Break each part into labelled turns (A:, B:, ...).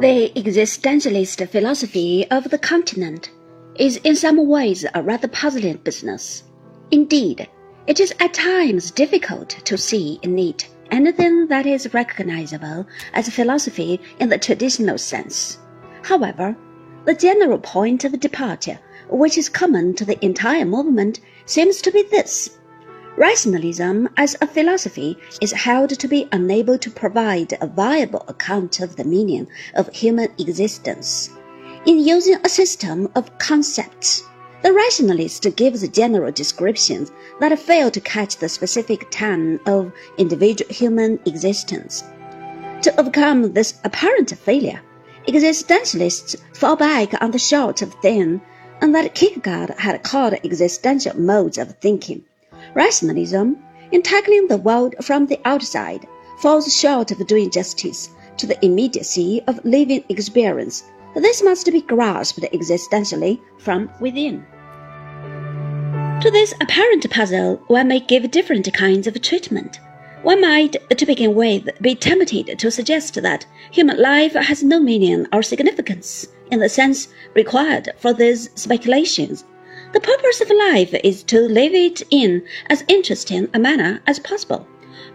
A: The existentialist philosophy of the continent is in some ways a rather puzzling business. Indeed, it is at times difficult to see in it anything that is recognizable as philosophy in the traditional sense. However, the general point of departure, which is common to the entire movement, seems to be this. Rationalism as a philosophy is held to be unable to provide a viable account of the meaning of human existence. In using a system of concepts, the rationalist gives general descriptions that fail to catch the specific tone of individual human existence. To overcome this apparent failure, existentialists fall back on the short of thing and that Kierkegaard had called existential modes of thinking. Rationalism, in tackling the world from the outside, falls short of doing justice to the immediacy of living experience. This must be grasped existentially from within. To this apparent puzzle, one may give different kinds of treatment. One might, to begin with, be tempted to suggest that human life has no meaning or significance in the sense required for these speculations the purpose of life is to live it in as interesting a manner as possible.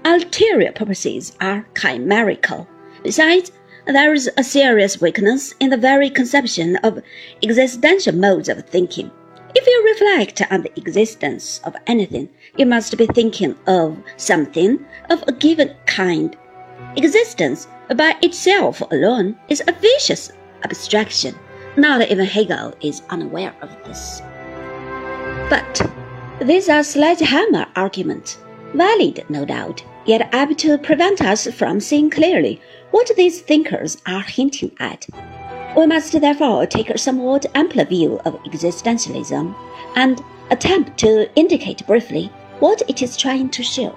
A: Ulterior purposes are chimerical. Besides, there is a serious weakness in the very conception of existential modes of thinking. If you reflect on the existence of anything, you must be thinking of something of a given kind. Existence by itself alone is a vicious abstraction. Not even Hegel is unaware of this. But these are sledgehammer arguments, valid no doubt, yet apt to prevent us from seeing clearly what these thinkers are hinting at. We must therefore take a somewhat ampler view of existentialism and attempt to indicate briefly what it is trying to show.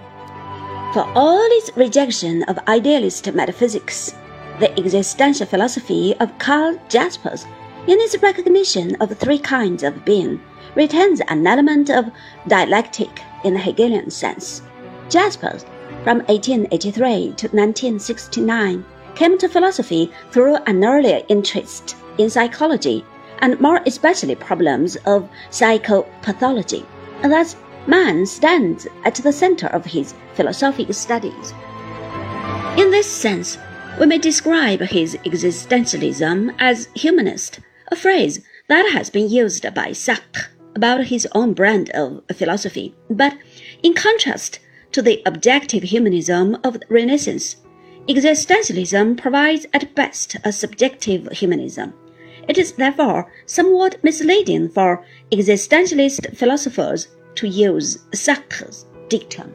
A: For all its rejection of idealist metaphysics, the existential philosophy of Karl Jaspers, in its recognition of three kinds of being, retains an element of dialectic in the Hegelian sense. Jaspers, from 1883 to 1969, came to philosophy through an earlier interest in psychology and more especially problems of psychopathology. And thus, man stands at the center of his philosophic studies. In this sense, we may describe his existentialism as humanist, a phrase that has been used by Sartre about his own brand of philosophy. But in contrast to the objective humanism of the Renaissance, existentialism provides at best a subjective humanism. It is therefore somewhat misleading for existentialist philosophers to use Sartre's dictum.